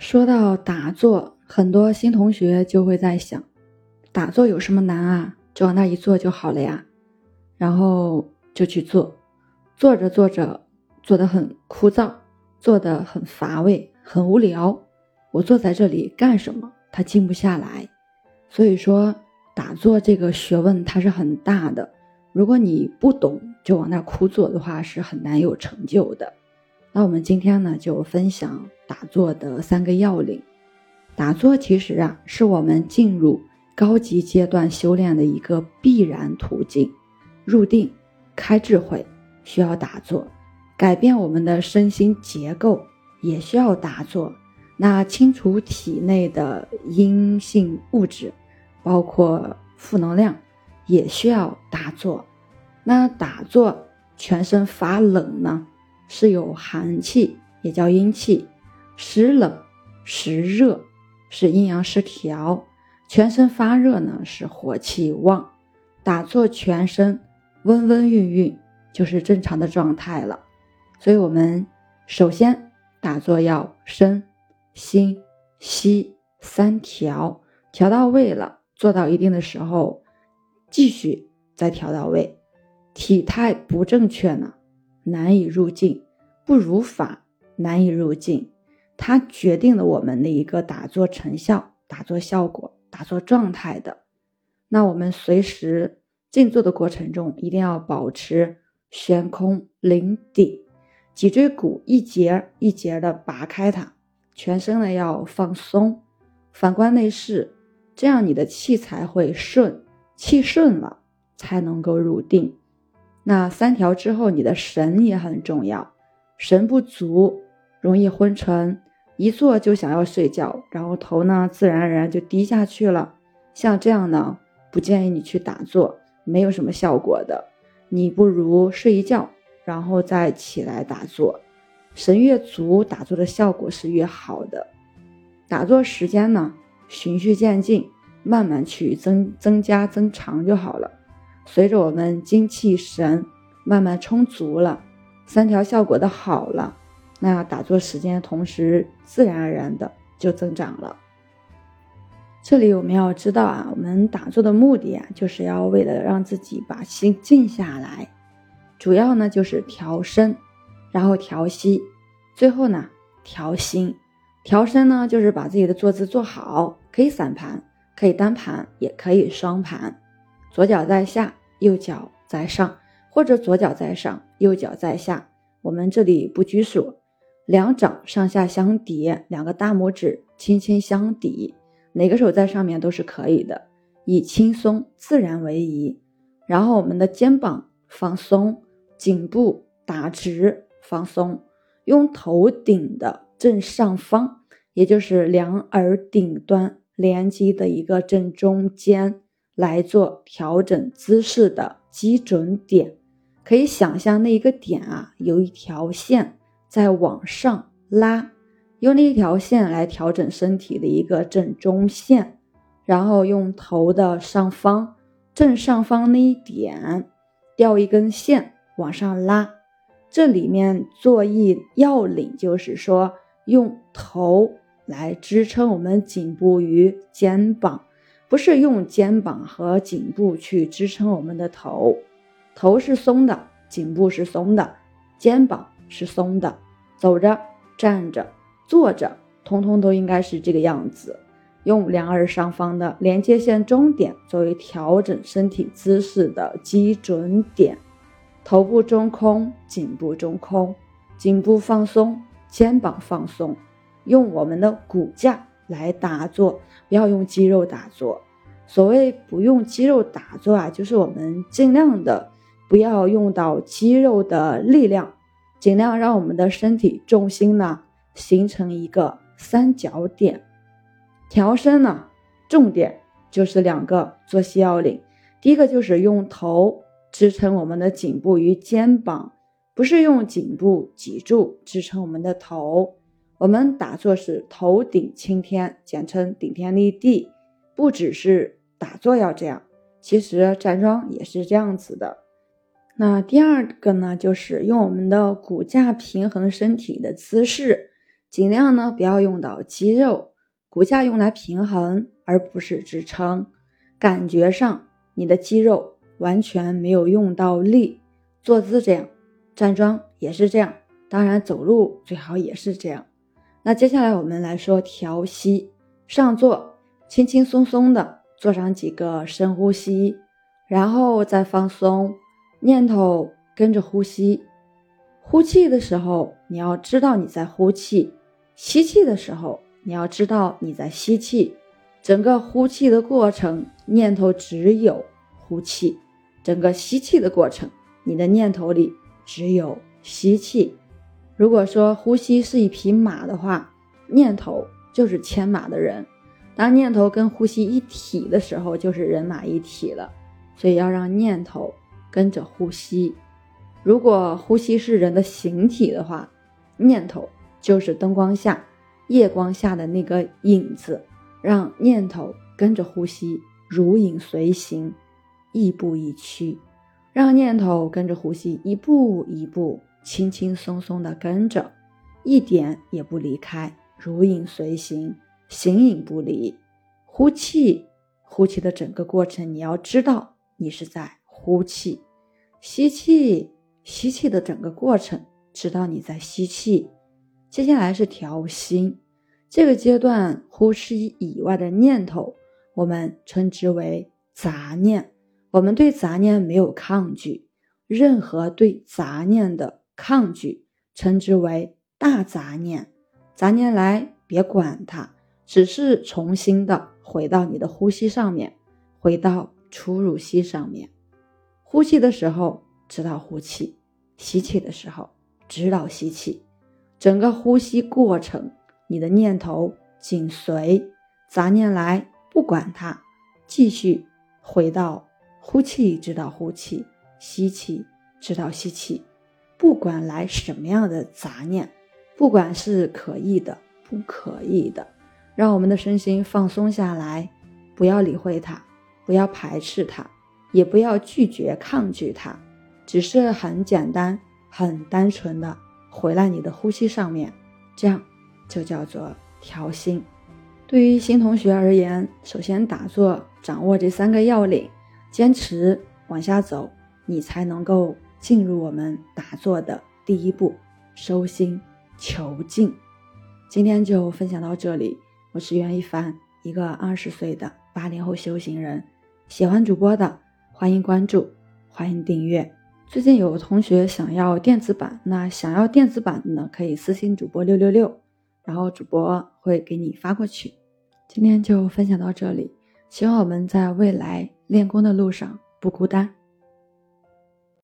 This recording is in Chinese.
说到打坐，很多新同学就会在想，打坐有什么难啊？就往那一坐就好了呀。然后就去做，做着做着，做得很枯燥，做得很乏味，很无聊。我坐在这里干什么？他静不下来。所以说，打坐这个学问它是很大的。如果你不懂，就往那枯坐的话，是很难有成就的。那我们今天呢，就分享打坐的三个要领。打坐其实啊，是我们进入高级阶段修炼的一个必然途径。入定、开智慧需要打坐，改变我们的身心结构也需要打坐。那清除体内的阴性物质，包括负能量，也需要打坐。那打坐全身发冷呢？是有寒气，也叫阴气，时冷时热，是阴阳失调；全身发热呢，是火气旺。打坐全身温温韵韵，就是正常的状态了。所以，我们首先打坐要身、心、息三调，调到位了，做到一定的时候，继续再调到位。体态不正确呢？难以入境，不如法难以入境，它决定了我们的一个打坐成效、打坐效果、打坐状态的。那我们随时静坐的过程中，一定要保持悬空临底，脊椎骨一节一节的拔开它，全身呢要放松，反观内视，这样你的气才会顺，气顺了才能够入定。那三条之后，你的神也很重要，神不足容易昏沉，一坐就想要睡觉，然后头呢自然而然就低下去了。像这样呢，不建议你去打坐，没有什么效果的。你不如睡一觉，然后再起来打坐，神越足，打坐的效果是越好的。打坐时间呢，循序渐进，慢慢去增增加增长就好了。随着我们精气神慢慢充足了，三条效果的好了，那打坐时间同时自然而然的就增长了。这里我们要知道啊，我们打坐的目的啊，就是要为了让自己把心静下来，主要呢就是调身，然后调息，最后呢调心。调身呢就是把自己的坐姿做好，可以散盘，可以单盘，也可以双盘，左脚在下。右脚在上，或者左脚在上，右脚在下。我们这里不拘束，两掌上下相叠，两个大拇指轻轻相抵，哪个手在上面都是可以的，以轻松自然为宜。然后我们的肩膀放松，颈部打直放松，用头顶的正上方，也就是两耳顶端连接的一个正中间。来做调整姿势的基准点，可以想象那一个点啊，有一条线在往上拉，用那一条线来调整身体的一个正中线，然后用头的上方正上方那一点吊一根线往上拉。这里面做一要领，就是说用头来支撑我们颈部与肩膀。不是用肩膀和颈部去支撑我们的头，头是松的，颈部是松的，肩膀是松的。走着、站着、坐着，通通都应该是这个样子。用两耳上方的连接线中点作为调整身体姿势的基准点，头部中空，颈部中空，颈部放松，肩膀放松，用我们的骨架。来打坐，不要用肌肉打坐。所谓不用肌肉打坐啊，就是我们尽量的不要用到肌肉的力量，尽量让我们的身体重心呢形成一个三角点。调身呢，重点就是两个作息要领。第一个就是用头支撑我们的颈部与肩膀，不是用颈部脊柱支撑我们的头。我们打坐是头顶青天，简称顶天立地。不只是打坐要这样，其实站桩也是这样子的。那第二个呢，就是用我们的骨架平衡身体的姿势，尽量呢不要用到肌肉，骨架用来平衡而不是支撑。感觉上你的肌肉完全没有用到力，坐姿这样，站桩也是这样，当然走路最好也是这样。那接下来我们来说调息，上坐轻轻松松的做上几个深呼吸，然后再放松，念头跟着呼吸。呼气的时候，你要知道你在呼气；吸气的时候，你要知道你在吸气。整个呼气的过程，念头只有呼气；整个吸气的过程，你的念头里只有吸气。如果说呼吸是一匹马的话，念头就是牵马的人。当念头跟呼吸一体的时候，就是人马一体了。所以要让念头跟着呼吸。如果呼吸是人的形体的话，念头就是灯光下、夜光下的那个影子。让念头跟着呼吸，如影随形，亦步亦趋。让念头跟着呼吸，一步一步。轻轻松松的跟着，一点也不离开，如影随形，形影不离。呼气，呼气的整个过程，你要知道你是在呼气；吸气，吸气的整个过程，知道你在吸气。接下来是调心，这个阶段呼吸以外的念头，我们称之为杂念。我们对杂念没有抗拒，任何对杂念的。抗拒，称之为大杂念。杂念来，别管它，只是重新的回到你的呼吸上面，回到出入息上面。呼气的时候知道呼气，吸气的时候知道吸气。整个呼吸过程，你的念头紧随杂念来，不管它，继续回到呼气，知道呼气，吸气，知道吸气。不管来什么样的杂念，不管是可意的、不可意的，让我们的身心放松下来，不要理会它，不要排斥它，也不要拒绝、抗拒它，只是很简单、很单纯的回来你的呼吸上面，这样就叫做调心。对于新同学而言，首先打坐，掌握这三个要领，坚持往下走，你才能够。进入我们打坐的第一步，收心求静。今天就分享到这里，我是袁一凡，一个二十岁的八零后修行人。喜欢主播的，欢迎关注，欢迎订阅。最近有同学想要电子版，那想要电子版的呢，可以私信主播六六六，然后主播会给你发过去。今天就分享到这里，希望我们在未来练功的路上不孤单。